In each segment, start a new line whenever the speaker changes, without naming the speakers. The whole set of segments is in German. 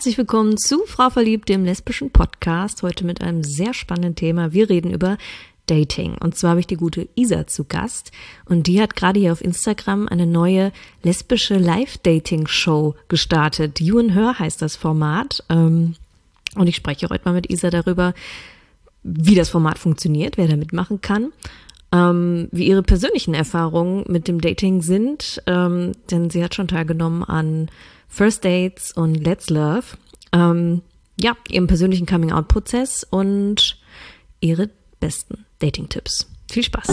Herzlich willkommen zu Frau Verliebt, dem lesbischen Podcast. Heute mit einem sehr spannenden Thema. Wir reden über Dating. Und zwar habe ich die gute Isa zu Gast. Und die hat gerade hier auf Instagram eine neue lesbische Live-Dating-Show gestartet. You and Her heißt das Format. Ähm, und ich spreche heute mal mit Isa darüber, wie das Format funktioniert, wer da mitmachen kann. Ähm, wie ihre persönlichen Erfahrungen mit dem Dating sind, ähm, denn sie hat schon teilgenommen an First Dates und Let's Love. Ähm, ja, ihrem persönlichen Coming-out-Prozess und ihre besten Dating-Tipps. Viel Spaß!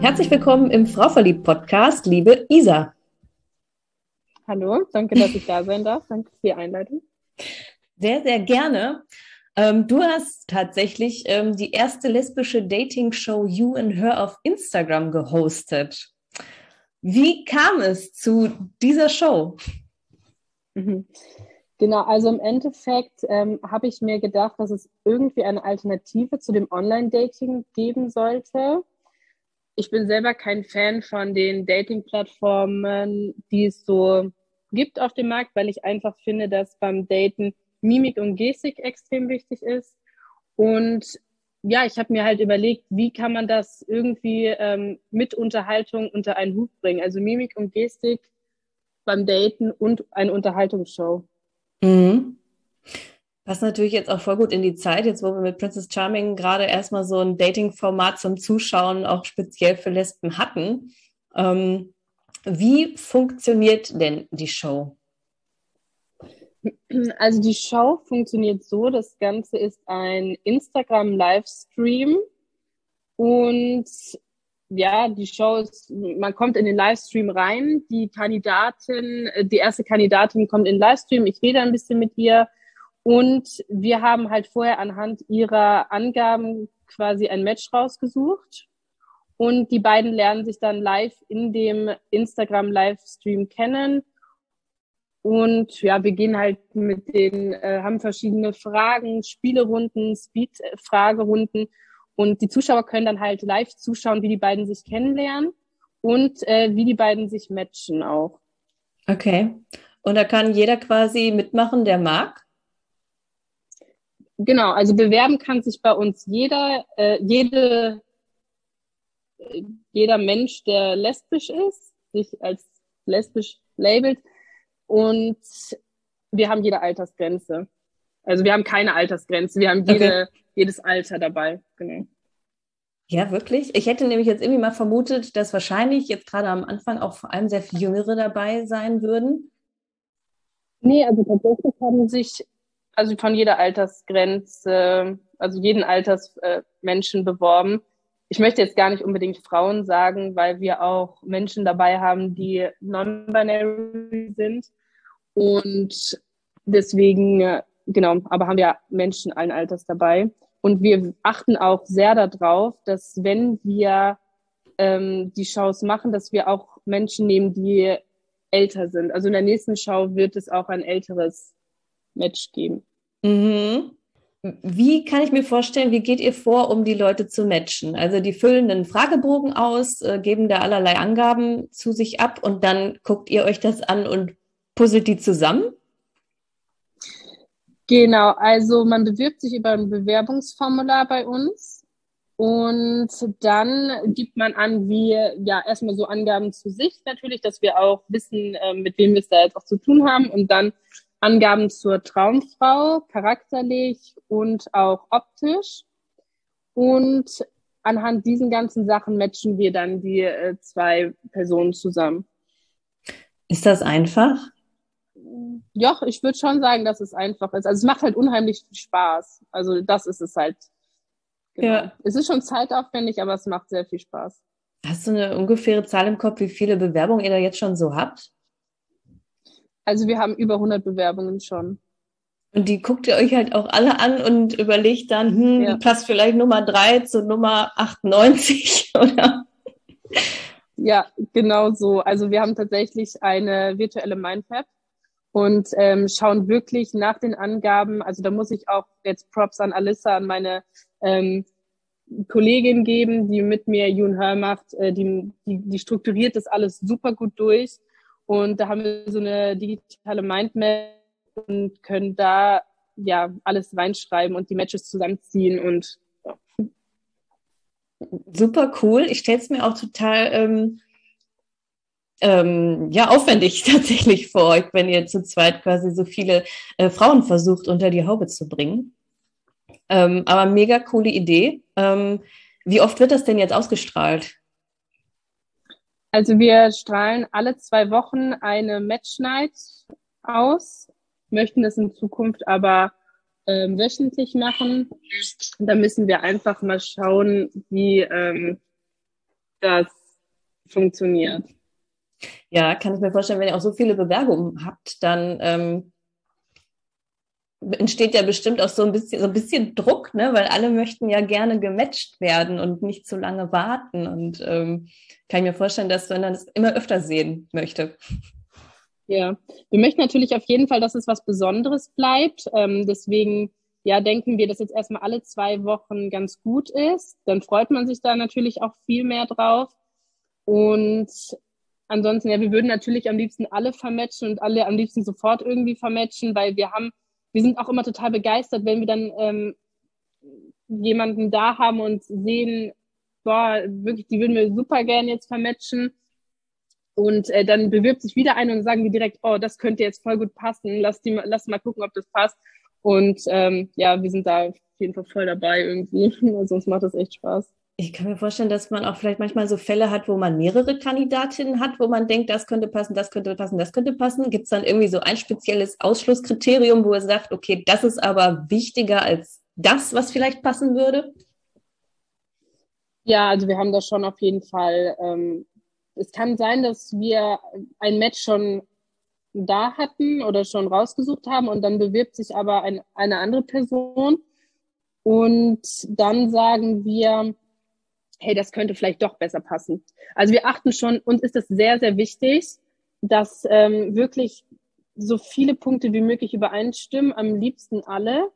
Herzlich willkommen im Frau verliebt Podcast, liebe Isa.
Hallo, danke, dass ich da sein darf. Danke für die Einleitung.
Sehr, sehr gerne. Ähm, du hast tatsächlich ähm, die erste lesbische Dating-Show You and Her auf Instagram gehostet. Wie kam es zu dieser Show?
Mhm. Genau, also im Endeffekt ähm, habe ich mir gedacht, dass es irgendwie eine Alternative zu dem Online-Dating geben sollte. Ich bin selber kein Fan von den Dating-Plattformen, die es so gibt auf dem Markt, weil ich einfach finde, dass beim Daten Mimik und Gestik extrem wichtig ist. Und ja, ich habe mir halt überlegt, wie kann man das irgendwie ähm, mit Unterhaltung unter einen Hut bringen. Also Mimik und Gestik beim Daten und eine Unterhaltungsshow.
Mhm. Passt natürlich jetzt auch voll gut in die Zeit, jetzt wo wir mit Princess Charming gerade erstmal so ein Dating-Format zum Zuschauen auch speziell für Lesben hatten. Ähm, wie funktioniert denn die Show?
Also die Show funktioniert so, das Ganze ist ein Instagram-Livestream und ja, die Show ist, man kommt in den Livestream rein, die Kandidatin, äh, die erste Kandidatin kommt in den Livestream, ich rede ein bisschen mit ihr und wir haben halt vorher anhand ihrer Angaben quasi ein Match rausgesucht und die beiden lernen sich dann live in dem Instagram-Livestream kennen und ja, wir gehen halt mit den, äh, haben verschiedene Fragen, Spielerunden, Speed-Fragerunden. Und die Zuschauer können dann halt live zuschauen, wie die beiden sich kennenlernen und äh, wie die beiden sich matchen auch.
Okay. Und da kann jeder quasi mitmachen, der mag?
Genau, also bewerben kann sich bei uns jeder, äh, jede, jeder Mensch, der lesbisch ist, sich als lesbisch labelt, und wir haben jede Altersgrenze. Also wir haben keine Altersgrenze, wir haben jede, okay. jedes Alter dabei. Genau.
Ja, wirklich. Ich hätte nämlich jetzt irgendwie mal vermutet, dass wahrscheinlich jetzt gerade am Anfang auch vor allem sehr viel Jüngere dabei sein würden.
Nee, also tatsächlich haben sich also von jeder Altersgrenze, also jeden Alters äh, Menschen beworben. Ich möchte jetzt gar nicht unbedingt Frauen sagen, weil wir auch Menschen dabei haben, die non-binary sind. Und deswegen, genau, aber haben wir Menschen allen Alters dabei. Und wir achten auch sehr darauf, dass wenn wir ähm, die Shows machen, dass wir auch Menschen nehmen, die älter sind. Also in der nächsten Show wird es auch ein älteres Match geben.
Mhm. Wie kann ich mir vorstellen, wie geht ihr vor, um die Leute zu matchen? Also die füllen einen Fragebogen aus, äh, geben da allerlei Angaben zu sich ab und dann guckt ihr euch das an und puzzelt die zusammen?
Genau, also man bewirbt sich über ein Bewerbungsformular bei uns und dann gibt man an, wie, ja, erstmal so Angaben zu sich natürlich, dass wir auch wissen, äh, mit wem wir es da jetzt auch zu tun haben und dann Angaben zur Traumfrau, charakterlich und auch optisch. Und anhand diesen ganzen Sachen matchen wir dann die äh, zwei Personen zusammen.
Ist das einfach?
Ja, ich würde schon sagen, dass es einfach ist. Also es macht halt unheimlich viel Spaß. Also das ist es halt. Genau. Ja. Es ist schon zeitaufwendig, aber es macht sehr viel Spaß.
Hast du eine ungefähre Zahl im Kopf, wie viele Bewerbungen ihr da jetzt schon so habt?
Also wir haben über 100 Bewerbungen schon.
Und die guckt ihr euch halt auch alle an und überlegt dann, hm, ja. passt vielleicht Nummer 3 zu Nummer 98 oder?
Ja, genau so. Also wir haben tatsächlich eine virtuelle Mindmap und ähm, schauen wirklich nach den Angaben. Also da muss ich auch jetzt Props an Alissa, an meine ähm, Kollegin geben, die mit mir Jun Hör macht, äh, die, die, die strukturiert das alles super gut durch. Und da haben wir so eine digitale Mindmap und können da ja alles reinschreiben und die Matches zusammenziehen und ja.
Super cool. Ich stelle es mir auch total ähm, ähm, ja aufwendig tatsächlich vor euch, wenn ihr zu zweit quasi so viele äh, Frauen versucht unter die Haube zu bringen. Ähm, aber mega coole Idee. Ähm, wie oft wird das denn jetzt ausgestrahlt?
Also wir strahlen alle zwei Wochen eine Match Night aus, möchten es in Zukunft aber ähm, wöchentlich machen. Da müssen wir einfach mal schauen, wie ähm, das funktioniert.
Ja, kann ich mir vorstellen, wenn ihr auch so viele Bewerbungen habt, dann ähm, entsteht ja bestimmt auch so ein bisschen, so ein bisschen Druck, ne? weil alle möchten ja gerne gematcht werden und nicht zu lange warten. Und ähm, kann ich mir vorstellen, dass man das immer öfter sehen möchte.
Ja, wir möchten natürlich auf jeden Fall, dass es was Besonderes bleibt. Ähm, deswegen ja, denken wir, dass jetzt erstmal alle zwei Wochen ganz gut ist. Dann freut man sich da natürlich auch viel mehr drauf. Und ansonsten, ja, wir würden natürlich am liebsten alle vermatchen und alle am liebsten sofort irgendwie vermatchen, weil wir haben wir sind auch immer total begeistert, wenn wir dann ähm, jemanden da haben und sehen, boah, wirklich, die würden wir super gerne jetzt vermatchen. Und äh, dann bewirbt sich wieder einer und sagen wir direkt, oh, das könnte jetzt voll gut passen, lass, die, lass mal gucken, ob das passt. Und ähm, ja, wir sind da auf jeden Fall voll dabei irgendwie. Sonst macht das echt Spaß.
Ich kann mir vorstellen, dass man auch vielleicht manchmal so Fälle hat, wo man mehrere Kandidatinnen hat, wo man denkt, das könnte passen, das könnte passen, das könnte passen. Gibt es dann irgendwie so ein spezielles Ausschlusskriterium, wo er sagt, okay, das ist aber wichtiger als das, was vielleicht passen würde?
Ja, also wir haben das schon auf jeden Fall. Ähm, es kann sein, dass wir ein Match schon da hatten oder schon rausgesucht haben und dann bewirbt sich aber ein, eine andere Person. Und dann sagen wir, hey, das könnte vielleicht doch besser passen. Also wir achten schon, uns ist es sehr, sehr wichtig, dass ähm, wirklich so viele Punkte wie möglich übereinstimmen, am liebsten alle,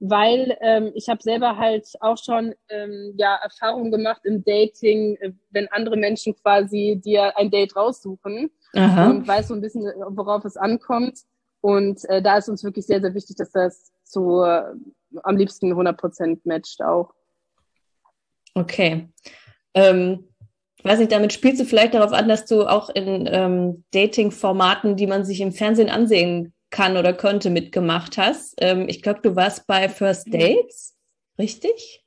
weil ähm, ich habe selber halt auch schon ähm, ja Erfahrungen gemacht im Dating, äh, wenn andere Menschen quasi dir ein Date raussuchen Aha. und weiß so ein bisschen, worauf es ankommt. Und äh, da ist uns wirklich sehr, sehr wichtig, dass das so äh, am liebsten 100% matcht auch.
Okay. Ähm, weiß nicht, damit spielst du vielleicht darauf an, dass du auch in ähm, Dating-Formaten, die man sich im Fernsehen ansehen kann oder könnte, mitgemacht hast. Ähm, ich glaube, du warst bei First Dates, richtig?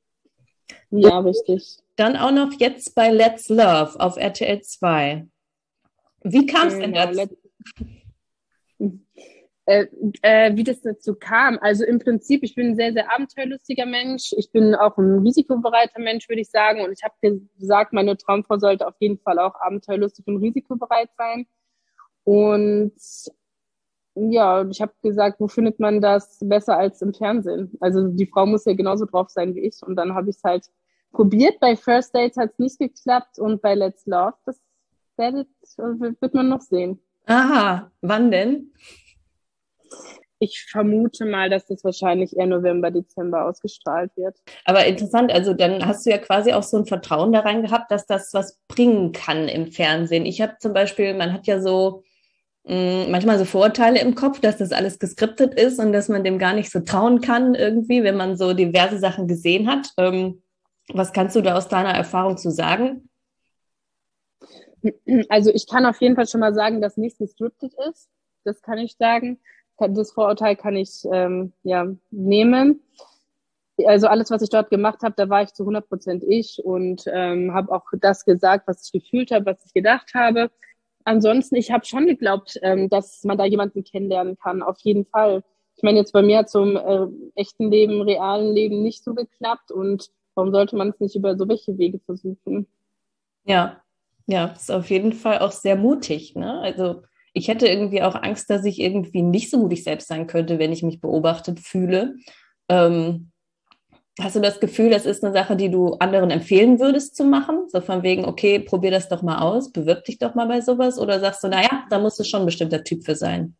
Ja, richtig.
Dann auch noch jetzt bei Let's Love auf RTL 2. Wie kam es denn genau, dazu?
Äh, äh, wie das dazu kam. Also im Prinzip, ich bin ein sehr, sehr abenteuerlustiger Mensch. Ich bin auch ein risikobereiter Mensch, würde ich sagen. Und ich habe gesagt, meine Traumfrau sollte auf jeden Fall auch abenteuerlustig und risikobereit sein. Und ja, ich habe gesagt, wo findet man das besser als im Fernsehen? Also die Frau muss ja genauso drauf sein wie ich. Und dann habe ich es halt probiert. Bei First Dates hat es nicht geklappt und bei Let's Love, das werdet, wird man noch sehen.
Aha, wann denn?
Ich vermute mal, dass das wahrscheinlich eher November, Dezember ausgestrahlt wird.
Aber interessant, also dann hast du ja quasi auch so ein Vertrauen da rein gehabt, dass das was bringen kann im Fernsehen. Ich habe zum Beispiel, man hat ja so mm, manchmal so Vorurteile im Kopf, dass das alles geskriptet ist und dass man dem gar nicht so trauen kann irgendwie, wenn man so diverse Sachen gesehen hat. Ähm, was kannst du da aus deiner Erfahrung zu sagen?
Also ich kann auf jeden Fall schon mal sagen, dass nichts gescriptet ist. Das kann ich sagen das Vorurteil kann ich ähm, ja nehmen. Also alles, was ich dort gemacht habe, da war ich zu 100 Prozent ich und ähm, habe auch das gesagt, was ich gefühlt habe, was ich gedacht habe. Ansonsten, ich habe schon geglaubt, ähm, dass man da jemanden kennenlernen kann, auf jeden Fall. Ich meine, jetzt bei mir zum äh, echten Leben, realen Leben nicht so geklappt und warum sollte man es nicht über so welche Wege versuchen?
Ja, ja, ist auf jeden Fall auch sehr mutig. Ne? Also ich hätte irgendwie auch Angst, dass ich irgendwie nicht so mutig selbst sein könnte, wenn ich mich beobachtet fühle. Ähm, hast du das Gefühl, das ist eine Sache, die du anderen empfehlen würdest zu machen? So von wegen, okay, probier das doch mal aus, bewirb dich doch mal bei sowas? Oder sagst du, naja, da musst du schon ein bestimmter Typ für sein?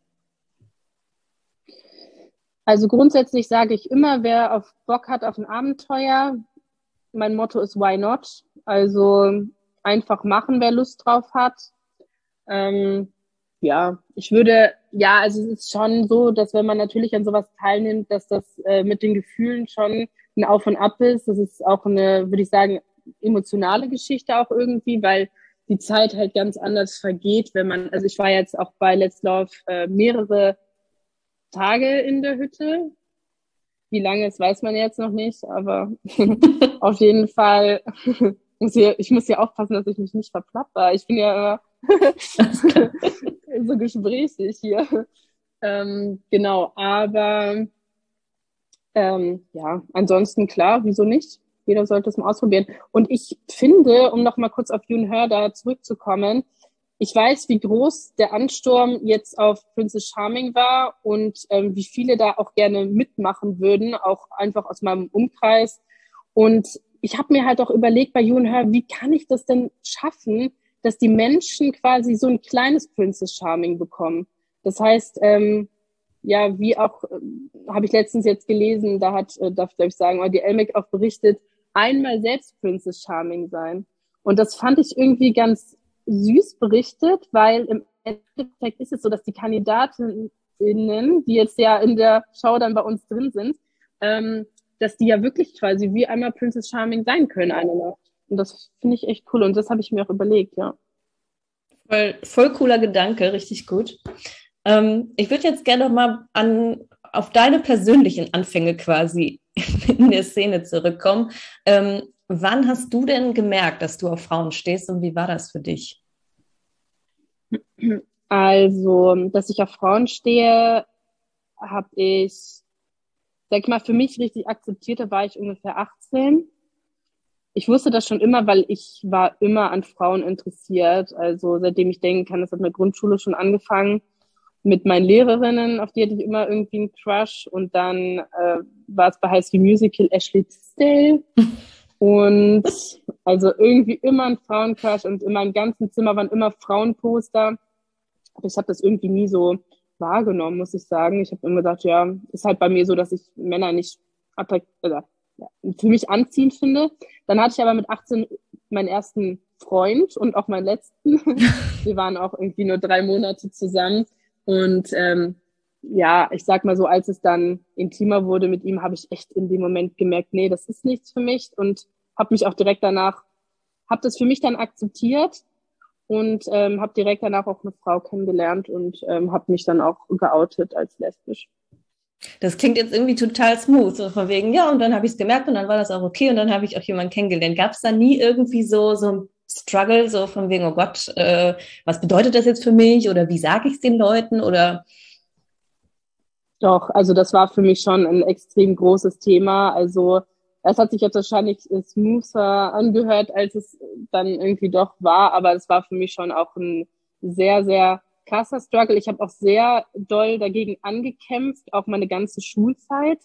Also grundsätzlich sage ich immer, wer auf Bock hat auf ein Abenteuer, mein Motto ist Why not? Also einfach machen, wer Lust drauf hat. Ähm, ja, ich würde, ja, also es ist schon so, dass wenn man natürlich an sowas teilnimmt, dass das äh, mit den Gefühlen schon ein Auf und Ab ist. Das ist auch eine, würde ich sagen, emotionale Geschichte auch irgendwie, weil die Zeit halt ganz anders vergeht, wenn man, also ich war jetzt auch bei Let's Love äh, mehrere Tage in der Hütte. Wie lange es weiß man jetzt noch nicht, aber auf jeden Fall muss ich, ich muss ja aufpassen, dass ich mich nicht verplapper. Ich bin ja so gesprächig hier. Ähm, genau, aber ähm, ja, ansonsten klar, wieso nicht? Jeder sollte es mal ausprobieren. Und ich finde, um noch mal kurz auf June Herder zurückzukommen, ich weiß, wie groß der Ansturm jetzt auf Princess Charming war und ähm, wie viele da auch gerne mitmachen würden, auch einfach aus meinem Umkreis. Und ich habe mir halt auch überlegt bei June Her, wie kann ich das denn schaffen, dass die Menschen quasi so ein kleines Princess Charming bekommen. Das heißt, ähm, ja, wie auch, äh, habe ich letztens jetzt gelesen, da hat, äh, darf, ich sagen, die Elmec auch berichtet, einmal selbst Princess Charming sein. Und das fand ich irgendwie ganz süß berichtet, weil im Endeffekt ist es so, dass die Kandidatinnen, die jetzt ja in der Show dann bei uns drin sind, ähm, dass die ja wirklich quasi wie einmal Princess Charming sein können eine Nacht. Und das finde ich echt cool und das habe ich mir auch überlegt, ja.
Voll, voll cooler Gedanke, richtig gut. Ähm, ich würde jetzt gerne noch mal an, auf deine persönlichen Anfänge quasi in der Szene zurückkommen. Ähm, wann hast du denn gemerkt, dass du auf Frauen stehst und wie war das für dich?
Also, dass ich auf Frauen stehe, habe ich, sag ich mal, für mich richtig akzeptiert, da war ich ungefähr 18. Ich wusste das schon immer, weil ich war immer an Frauen interessiert. Also seitdem ich denken kann, das hat mit Grundschule schon angefangen mit meinen Lehrerinnen, auf die hatte ich immer irgendwie einen Crush. Und dann äh, war es bei High School Musical Ashley Tisdale. Und also irgendwie immer ein Frauencrush und in meinem ganzen Zimmer waren immer Frauenposter. Aber ich habe das irgendwie nie so wahrgenommen, muss ich sagen. Ich habe immer gedacht, ja, ist halt bei mir so, dass ich Männer nicht attraktiv, oder für mich anziehend finde. Dann hatte ich aber mit 18 meinen ersten Freund und auch meinen letzten. Wir waren auch irgendwie nur drei Monate zusammen. Und ähm, ja, ich sag mal so, als es dann intimer wurde mit ihm, habe ich echt in dem Moment gemerkt, nee, das ist nichts für mich und habe mich auch direkt danach, habe das für mich dann akzeptiert und ähm, habe direkt danach auch eine Frau kennengelernt und ähm, habe mich dann auch geoutet als lesbisch.
Das klingt jetzt irgendwie total smooth, so von wegen, ja, und dann habe ich es gemerkt und dann war das auch okay und dann habe ich auch jemanden kennengelernt. Gab es da nie irgendwie so, so ein Struggle, so von wegen, oh Gott, äh, was bedeutet das jetzt für mich oder wie sage ich es den Leuten oder?
Doch, also das war für mich schon ein extrem großes Thema. Also es hat sich jetzt wahrscheinlich smoother angehört, als es dann irgendwie doch war, aber es war für mich schon auch ein sehr, sehr krasser Struggle. Ich habe auch sehr doll dagegen angekämpft, auch meine ganze Schulzeit.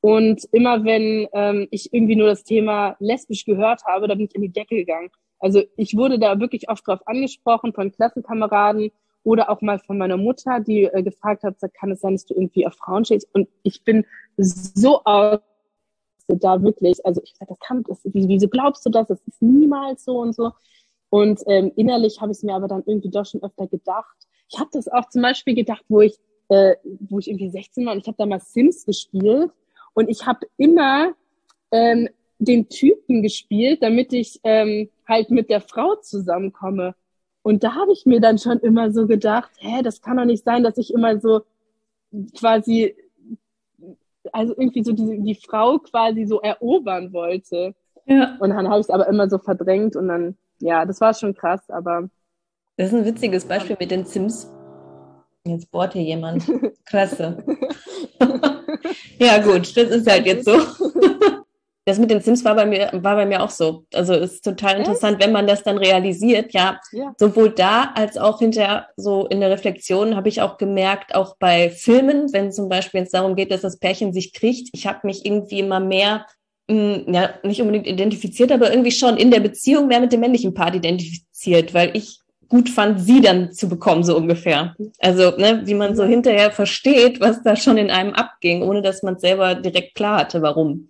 Und immer wenn ähm, ich irgendwie nur das Thema lesbisch gehört habe, da bin ich in die Decke gegangen. Also ich wurde da wirklich oft drauf angesprochen von Klassenkameraden oder auch mal von meiner Mutter, die äh, gefragt hat, kann es sein, dass du irgendwie auf Frauen stehst? Und ich bin so aus da wirklich, also ich sage, das kann, das, wieso glaubst du das? Das ist niemals so und so. Und ähm, innerlich habe ich es mir aber dann irgendwie doch schon öfter gedacht. Ich habe das auch zum Beispiel gedacht, wo ich, äh, wo ich irgendwie 16 war und ich habe da mal Sims gespielt und ich habe immer ähm, den Typen gespielt, damit ich ähm, halt mit der Frau zusammenkomme. Und da habe ich mir dann schon immer so gedacht, hä, das kann doch nicht sein, dass ich immer so quasi, also irgendwie so die, die Frau quasi so erobern wollte. Ja. Und dann habe ich es aber immer so verdrängt und dann, ja, das war schon krass, aber.
Das ist ein witziges Beispiel mit den Sims. Jetzt bohrt hier jemand. Klasse. ja, gut, das ist halt jetzt so. Das mit den Sims war bei mir, war bei mir auch so. Also ist total interessant, wenn man das dann realisiert. Ja, ja, sowohl da als auch hinterher so in der Reflexion habe ich auch gemerkt, auch bei Filmen, wenn zum Beispiel es darum geht, dass das Pärchen sich kriegt, ich habe mich irgendwie immer mehr hm, ja, nicht unbedingt identifiziert, aber irgendwie schon in der Beziehung mehr mit dem männlichen Part identifiziert, weil ich gut fand, sie dann zu bekommen, so ungefähr. Also, ne, wie man so hinterher versteht, was da schon in einem abging, ohne dass man selber direkt klar hatte, warum.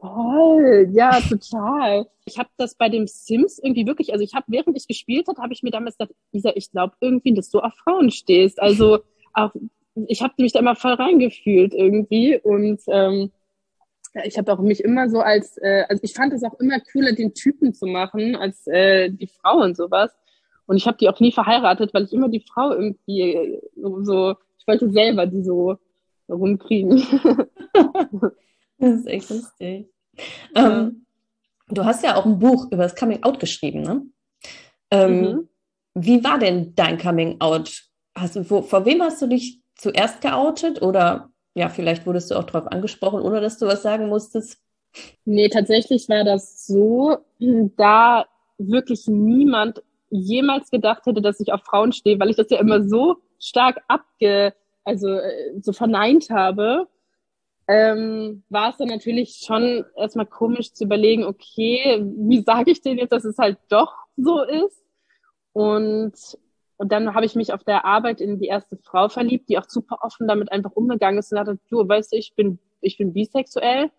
Voll, ja, total. Ich habe das bei dem Sims irgendwie wirklich, also ich habe, während ich gespielt habe, habe ich mir damals gedacht, Lisa, ich glaube irgendwie, dass du auf Frauen stehst. Also auch, ich habe mich da immer voll reingefühlt irgendwie und ähm, ich habe auch mich immer so als, äh, also ich fand es auch immer cooler, den Typen zu machen als äh, die Frau und sowas. Und ich habe die auch nie verheiratet, weil ich immer die Frau irgendwie äh, so, ich wollte selber die so rumkriegen.
das ist echt lustig. Ja. Ähm, du hast ja auch ein Buch über das Coming Out geschrieben, ne? Ähm, mhm. Wie war denn dein Coming Out? Hast du, wo, vor wem hast du dich zuerst geoutet oder ja, vielleicht wurdest du auch darauf angesprochen, ohne dass du was sagen musstest?
Nee, tatsächlich war das so, da wirklich niemand jemals gedacht hätte, dass ich auf Frauen stehe, weil ich das ja immer so stark abge, also äh, so verneint habe, ähm, war es dann natürlich schon erstmal komisch zu überlegen, okay, wie sage ich denn jetzt, dass es halt doch so ist? Und, und dann habe ich mich auf der Arbeit in die erste Frau verliebt, die auch super offen damit einfach umgegangen ist und hatte, du, weißt du, ich bin, ich bin bisexuell.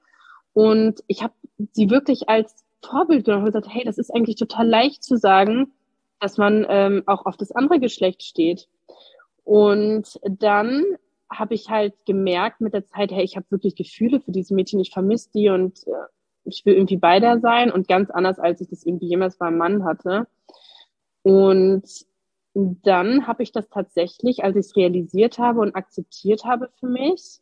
Und ich habe sie wirklich als Vorbild genommen und gesagt, hey, das ist eigentlich total leicht zu sagen, dass man ähm, auch auf das andere Geschlecht steht. Und dann habe ich halt gemerkt mit der Zeit, hey, ich habe wirklich Gefühle für diese Mädchen, ich vermisse die und äh, ich will irgendwie beider sein und ganz anders, als ich das irgendwie jemals beim Mann hatte. Und dann habe ich das tatsächlich, als ich es realisiert habe und akzeptiert habe für mich,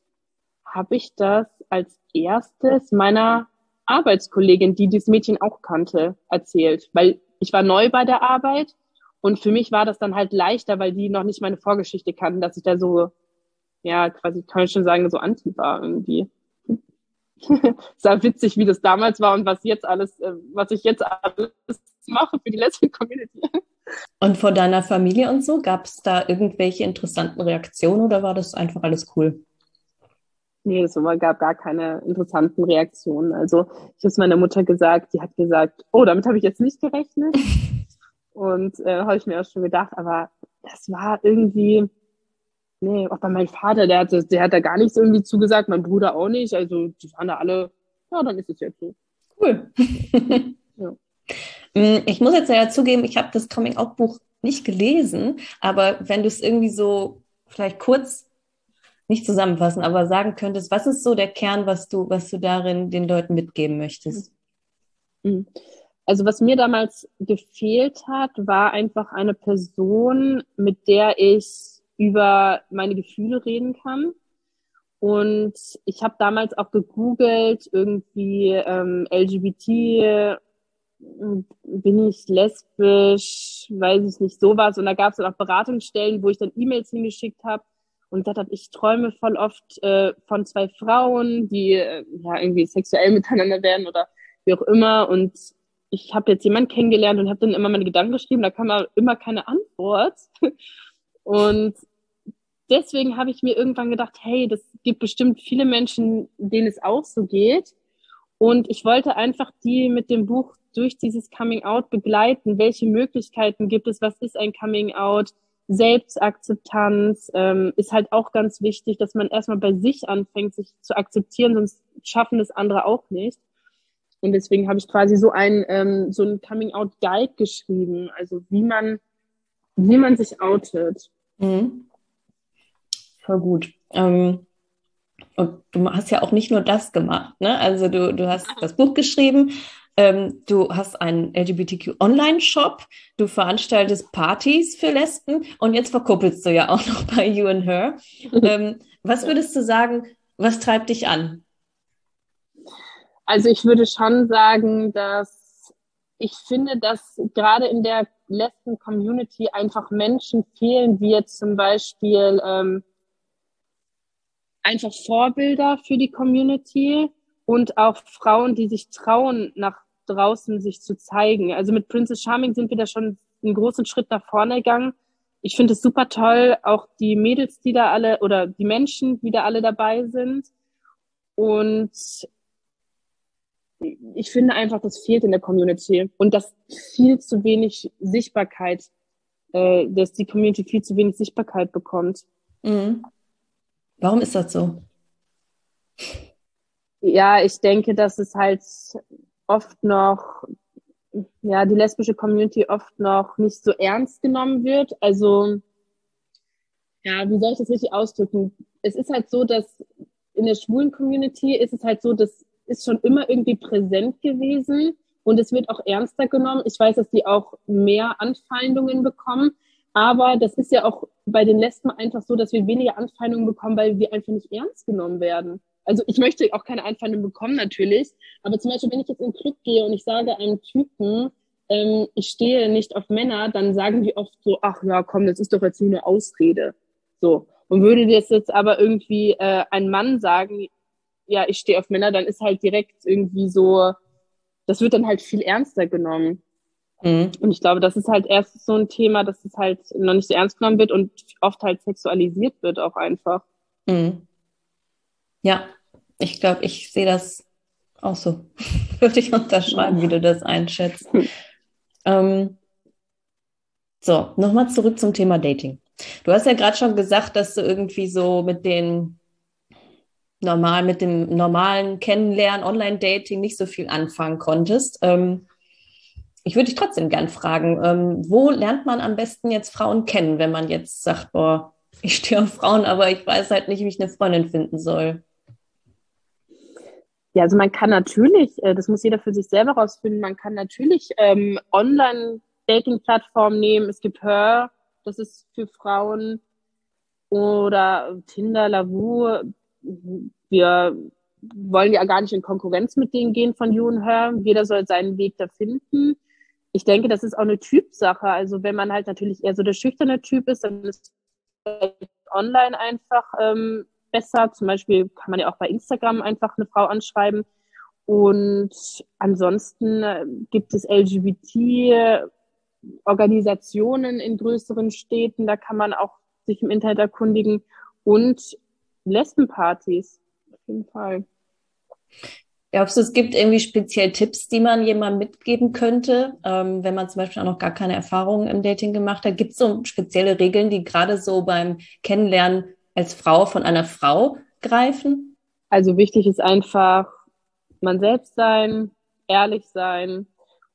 habe ich das als erstes meiner Arbeitskollegin, die dieses Mädchen auch kannte, erzählt. Weil ich war neu bei der Arbeit und für mich war das dann halt leichter, weil die noch nicht meine Vorgeschichte kannten, dass ich da so, ja, quasi kann ich schon sagen, so anti war irgendwie. es war witzig, wie das damals war und was jetzt alles, äh, was ich jetzt alles mache für die Lesbian Community.
Und vor deiner Familie und so, gab es da irgendwelche interessanten Reaktionen oder war das einfach alles cool?
Nee, es gab gar keine interessanten Reaktionen. Also ich habe es meiner Mutter gesagt, die hat gesagt, oh, damit habe ich jetzt nicht gerechnet. Und äh, habe ich mir auch schon gedacht, aber das war irgendwie, nee, auch bei meinem Vater, der hat, der hat da gar nichts irgendwie zugesagt, mein Bruder auch nicht. Also die waren da alle, ja, dann ist es jetzt so.
Cool. ja. Mm, ich muss jetzt ja zugeben, ich habe das Coming-out-Buch nicht gelesen, aber wenn du es irgendwie so vielleicht kurz nicht zusammenfassen, aber sagen könntest, was ist so der Kern, was du, was du darin den Leuten mitgeben möchtest?
Mhm. Also was mir damals gefehlt hat, war einfach eine Person, mit der ich über meine Gefühle reden kann. Und ich habe damals auch gegoogelt, irgendwie ähm, LGBT, bin ich lesbisch, weiß ich nicht, sowas. Und da gab es dann auch Beratungsstellen, wo ich dann E-Mails hingeschickt habe und gesagt habe, ich träume voll oft äh, von zwei Frauen, die äh, ja irgendwie sexuell miteinander werden oder wie auch immer. Und ich habe jetzt jemanden kennengelernt und habe dann immer meine Gedanken geschrieben, da kam aber immer keine Antwort. Und deswegen habe ich mir irgendwann gedacht, hey, das gibt bestimmt viele Menschen, denen es auch so geht. Und ich wollte einfach die mit dem Buch durch dieses Coming Out begleiten. Welche Möglichkeiten gibt es? Was ist ein Coming Out? Selbstakzeptanz ähm, ist halt auch ganz wichtig, dass man erstmal bei sich anfängt, sich zu akzeptieren, sonst schaffen es andere auch nicht. Und deswegen habe ich quasi so ein ähm, so ein Coming Out Guide geschrieben, also wie man wie man sich outet. Mhm.
Voll gut. Ähm, und du hast ja auch nicht nur das gemacht, ne? Also du, du hast das Buch geschrieben, ähm, du hast einen LGBTQ Online-Shop, du veranstaltest Partys für Lesben und jetzt verkuppelst du ja auch noch bei You and Her. ähm, was würdest du sagen, was treibt dich an?
Also ich würde schon sagen, dass ich finde, dass gerade in der Lesben-Community einfach Menschen fehlen, wie jetzt zum Beispiel ähm, einfach Vorbilder für die Community und auch Frauen, die sich trauen, nach draußen sich zu zeigen. Also mit Princess Charming sind wir da schon einen großen Schritt nach vorne gegangen. Ich finde es super toll, auch die Mädels, die da alle oder die Menschen, die da alle dabei sind. Und ich finde einfach, das fehlt in der Community und dass viel zu wenig Sichtbarkeit, äh, dass die Community viel zu wenig ja, ich denke, dass es halt oft noch, ja, die lesbische Community oft noch nicht so ernst genommen wird. Also, ja, wie soll ich das richtig ausdrücken? Es ist halt so, dass in der schwulen Community ist es halt so, das ist schon immer irgendwie präsent gewesen und es wird auch ernster genommen. Ich weiß, dass die auch mehr Anfeindungen bekommen, aber das ist ja auch bei den Lesben einfach so, dass wir weniger Anfeindungen bekommen, weil wir einfach nicht ernst genommen werden. Also ich möchte auch keine Anfeindungen bekommen natürlich, aber zum Beispiel, wenn ich jetzt in den Club gehe und ich sage einem Typen, ähm, ich stehe nicht auf Männer, dann sagen die oft so, ach ja, komm, das ist doch jetzt nur eine Ausrede. So. Und würde das jetzt aber irgendwie äh, ein Mann sagen, ja, ich stehe auf Männer, dann ist halt direkt irgendwie so, das wird dann halt viel ernster genommen. Mhm. Und ich glaube, das ist halt erst so ein Thema, dass es halt noch nicht so ernst genommen wird und oft halt sexualisiert wird auch einfach.
Mhm. Ja, ich glaube, ich sehe das auch so. Würde ich unterschreiben, wie du das einschätzt. ähm, so, nochmal zurück zum Thema Dating. Du hast ja gerade schon gesagt, dass du irgendwie so mit den normal, mit dem normalen Kennenlernen, Online-Dating nicht so viel anfangen konntest. Ähm, ich würde dich trotzdem gern fragen, ähm, wo lernt man am besten jetzt Frauen kennen, wenn man jetzt sagt, boah, ich stehe auf Frauen, aber ich weiß halt nicht, wie ich eine Freundin finden soll?
Ja, also man kann natürlich, äh, das muss jeder für sich selber rausfinden, man kann natürlich ähm, Online-Dating-Plattformen nehmen. Es gibt Her, das ist für Frauen oder Tinder, Lavu. Wir wollen ja gar nicht in Konkurrenz mit denen gehen von You and Her. Jeder soll seinen Weg da finden. Ich denke, das ist auch eine Typsache. Also wenn man halt natürlich eher so der schüchterne Typ ist, dann ist online einfach ähm, besser. Zum Beispiel kann man ja auch bei Instagram einfach eine Frau anschreiben. Und ansonsten äh, gibt es LGBT Organisationen in größeren Städten, da kann man auch sich im Internet erkundigen und Lesbenpartys, auf jeden Fall.
Glaubst du, es gibt irgendwie speziell Tipps, die man jemandem mitgeben könnte, ähm, wenn man zum Beispiel auch noch gar keine Erfahrungen im Dating gemacht hat? Gibt es so spezielle Regeln, die gerade so beim Kennenlernen als Frau von einer Frau greifen?
Also wichtig ist einfach man selbst sein, ehrlich sein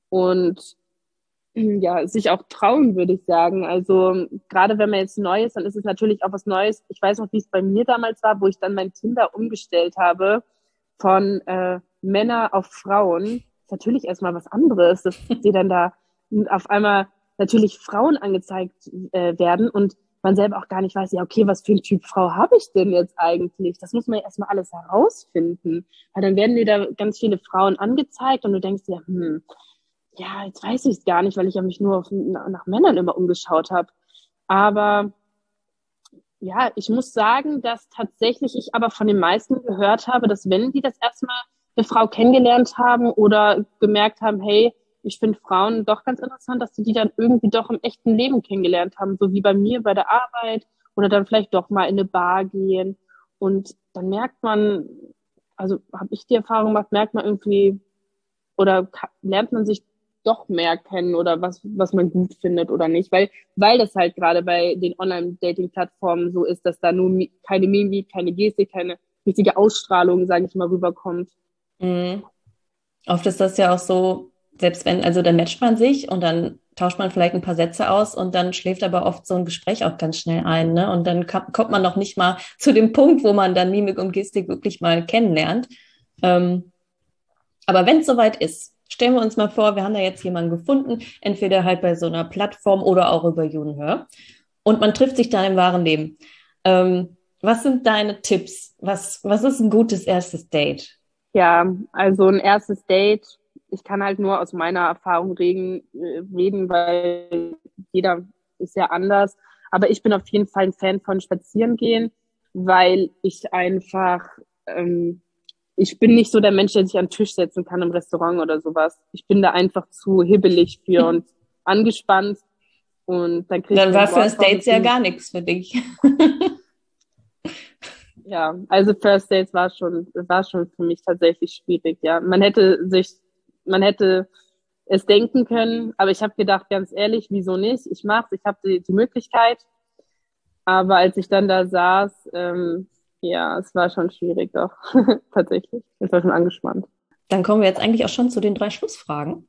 und ja, sich auch trauen, würde ich sagen. Also gerade wenn man jetzt neu ist, dann ist es natürlich auch was Neues. Ich weiß noch, wie es bei mir damals war, wo ich dann mein Tinder umgestellt habe von äh, Männer auf Frauen. Ist natürlich erstmal was anderes, dass sie dann da auf einmal natürlich Frauen angezeigt äh, werden und man selber auch gar nicht weiß, ja, okay, was für ein Typ Frau habe ich denn jetzt eigentlich? Das muss man ja erstmal alles herausfinden. Weil dann werden dir da ganz viele Frauen angezeigt und du denkst dir, hm, ja, jetzt weiß ich es gar nicht, weil ich ja mich nur auf, nach Männern immer umgeschaut habe. Aber ja, ich muss sagen, dass tatsächlich ich aber von den meisten gehört habe, dass wenn die das erstmal eine Frau kennengelernt haben oder gemerkt haben, hey, ich finde Frauen doch ganz interessant, dass sie die dann irgendwie doch im echten Leben kennengelernt haben, so wie bei mir bei der Arbeit oder dann vielleicht doch mal in eine Bar gehen. Und dann merkt man, also habe ich die Erfahrung gemacht, merkt man irgendwie oder lernt man sich doch mehr kennen oder was, was man gut findet oder nicht. Weil, weil das halt gerade bei den Online-Dating-Plattformen so ist, dass da nur keine Mimik, keine Gestik, keine richtige Ausstrahlung, sage ich mal, rüberkommt.
Mhm. Oft ist das ja auch so, selbst wenn, also dann matcht man sich und dann tauscht man vielleicht ein paar Sätze aus und dann schläft aber oft so ein Gespräch auch ganz schnell ein. Ne? Und dann kommt man noch nicht mal zu dem Punkt, wo man dann Mimik und Gestik wirklich mal kennenlernt. Ähm, aber wenn es soweit ist, stellen wir uns mal vor, wir haben da jetzt jemanden gefunden, entweder halt bei so einer Plattform oder auch über YouNher. Und man trifft sich dann im wahren Leben. Ähm, was sind deine Tipps? Was, was ist ein gutes erstes Date?
Ja, also ein erstes Date, ich kann halt nur aus meiner Erfahrung reden, äh, reden weil jeder ist ja anders. Aber ich bin auf jeden Fall ein Fan von Spazierengehen, weil ich einfach ähm, ich bin nicht so der Mensch, der sich an den Tisch setzen kann im Restaurant oder sowas. Ich bin da einfach zu hibbelig für und angespannt. Und dann krieg
Dann war First Dates ja gar nichts für dich.
ja, also First Dates war schon, war schon für mich tatsächlich schwierig, ja. Man hätte sich, man hätte es denken können, aber ich habe gedacht, ganz ehrlich, wieso nicht? Ich mach's, ich habe die, die Möglichkeit. Aber als ich dann da saß, ähm, Ja, es war schon schwierig doch, tatsächlich. Ich war schon angespannt.
Dann kommen wir jetzt eigentlich auch schon zu den drei Schlussfragen.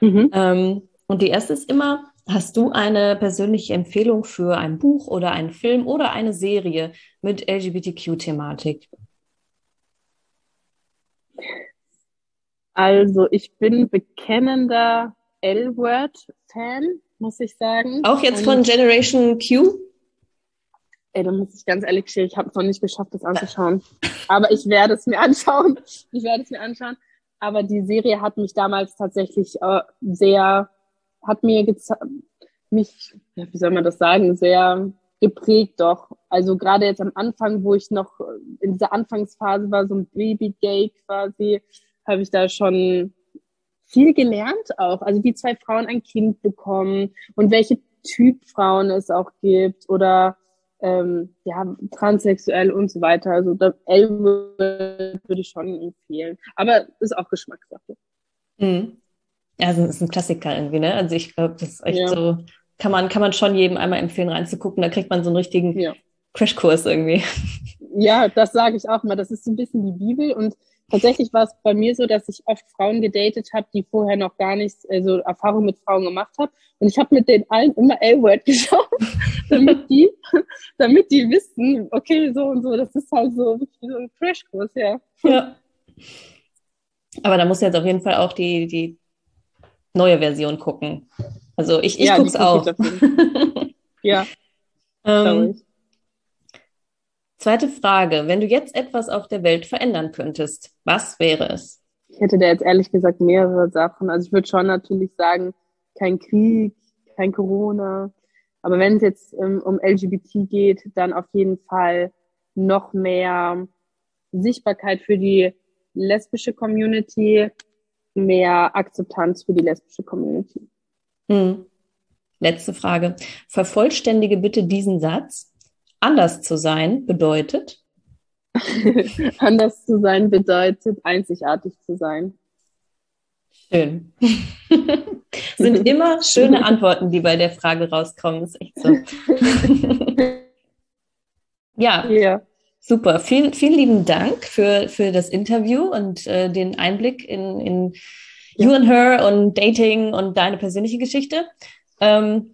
Mhm. Ähm, und die erste ist immer, hast du eine persönliche Empfehlung für ein Buch oder einen Film oder eine Serie mit LGBTQ-Thematik?
Also ich bin bekennender L-Word-Fan, muss ich sagen.
Auch jetzt von Generation Q?
Ey, da muss ich ganz ehrlich stehen, ich habe es noch nicht geschafft, das anzuschauen. Aber ich werde es mir anschauen. Ich werde es mir anschauen. Aber die Serie hat mich damals tatsächlich äh, sehr, hat mir mich, wie soll man das sagen, sehr geprägt doch. Also gerade jetzt am Anfang, wo ich noch in dieser Anfangsphase war, so ein Baby-Gay quasi, habe ich da schon viel gelernt auch. Also wie zwei Frauen ein Kind bekommen und welche Typ Frauen es auch gibt oder ähm, ja, transsexuell und so weiter. Also da L würde ich schon empfehlen. Aber ist auch Geschmackssache.
Mhm. Ja, also ist ein Klassiker irgendwie, ne? Also ich glaube, das ist echt ja. so, kann man, kann man schon jedem einmal empfehlen reinzugucken, da kriegt man so einen richtigen ja. Crashkurs irgendwie.
Ja, das sage ich auch mal. Das ist so ein bisschen die Bibel und tatsächlich war es bei mir so, dass ich oft Frauen gedatet habe, die vorher noch gar nichts, also Erfahrung mit Frauen gemacht habe. Und ich habe mit den allen immer L-Word geschaut, damit die, damit die wissen, okay, so und so, das ist halt so wie so ein Crashkurs, ja. Ja.
Aber da muss jetzt auf jeden Fall auch die, die neue Version gucken. Also ich, ich ja, gucke es auch.
ja.
ähm, Zweite Frage. Wenn du jetzt etwas auf der Welt verändern könntest, was wäre es?
Ich hätte da jetzt ehrlich gesagt mehrere Sachen. Also ich würde schon natürlich sagen, kein Krieg, kein Corona. Aber wenn es jetzt ähm, um LGBT geht, dann auf jeden Fall noch mehr Sichtbarkeit für die lesbische Community, mehr Akzeptanz für die lesbische Community.
Hm. Letzte Frage. Vervollständige bitte diesen Satz. Anders zu sein bedeutet?
Anders zu sein bedeutet, einzigartig zu sein.
Schön. Sind immer schöne Antworten, die bei der Frage rauskommen. Ist echt so. ja. ja. Super. Vielen, vielen lieben Dank für, für das Interview und äh, den Einblick in, in. You and Her und Dating und deine persönliche Geschichte. Ähm,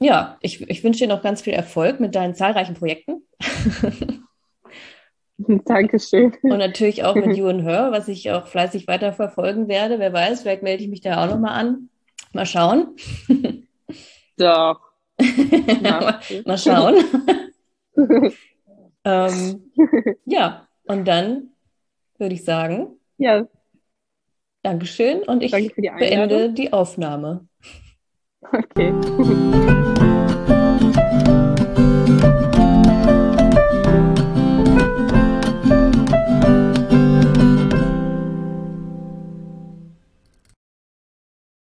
ja, ich, ich wünsche dir noch ganz viel Erfolg mit deinen zahlreichen Projekten.
Dankeschön.
Und natürlich auch mit You and Her, was ich auch fleißig weiter verfolgen werde. Wer weiß, vielleicht melde ich mich da auch nochmal an. Mal schauen.
Doch.
mal, mal schauen. ähm, ja, und dann würde ich sagen.
Ja.
Dankeschön und ich
Danke die
beende die Aufnahme.
Okay.